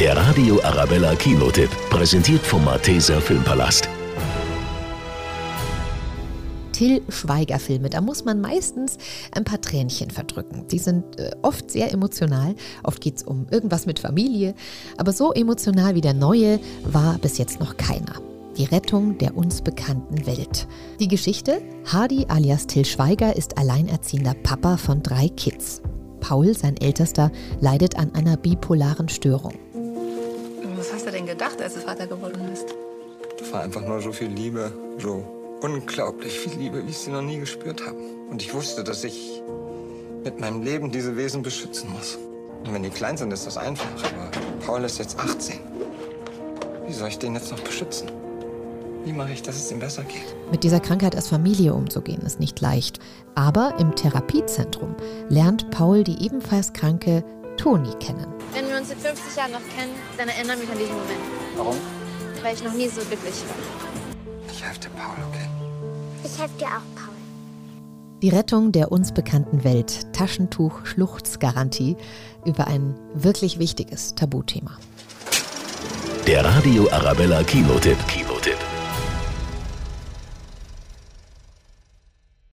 Der Radio Arabella Kinotipp, präsentiert vom Malteser Filmpalast. Till Schweiger-Filme, da muss man meistens ein paar Tränchen verdrücken. Die sind äh, oft sehr emotional. Oft geht es um irgendwas mit Familie. Aber so emotional wie der neue war bis jetzt noch keiner. Die Rettung der uns bekannten Welt. Die Geschichte? Hardy alias Till Schweiger ist alleinerziehender Papa von drei Kids. Paul, sein ältester, leidet an einer bipolaren Störung. Was hast du denn gedacht, als du Vater geworden bist? Das war einfach nur so viel Liebe, so unglaublich viel Liebe, wie ich sie noch nie gespürt habe. Und ich wusste, dass ich mit meinem Leben diese Wesen beschützen muss. Und wenn die klein sind, ist das einfach. Aber Paul ist jetzt 18. Wie soll ich den jetzt noch beschützen? Wie mache ich, dass es ihm besser geht? Mit dieser Krankheit als Familie umzugehen, ist nicht leicht. Aber im Therapiezentrum lernt Paul die ebenfalls kranke Toni kennen. Wenn wir uns in 50 Jahren noch kennen, dann erinnere mich an diesen Moment. Warum? Weil ich noch nie so glücklich war. Ich helfe dir, Paul, okay? Ich helfe dir auch, Paul. Die Rettung der uns bekannten Welt, Taschentuch, Schluchzgarantie über ein wirklich wichtiges Tabuthema. Der Radio Arabella Kinotipp.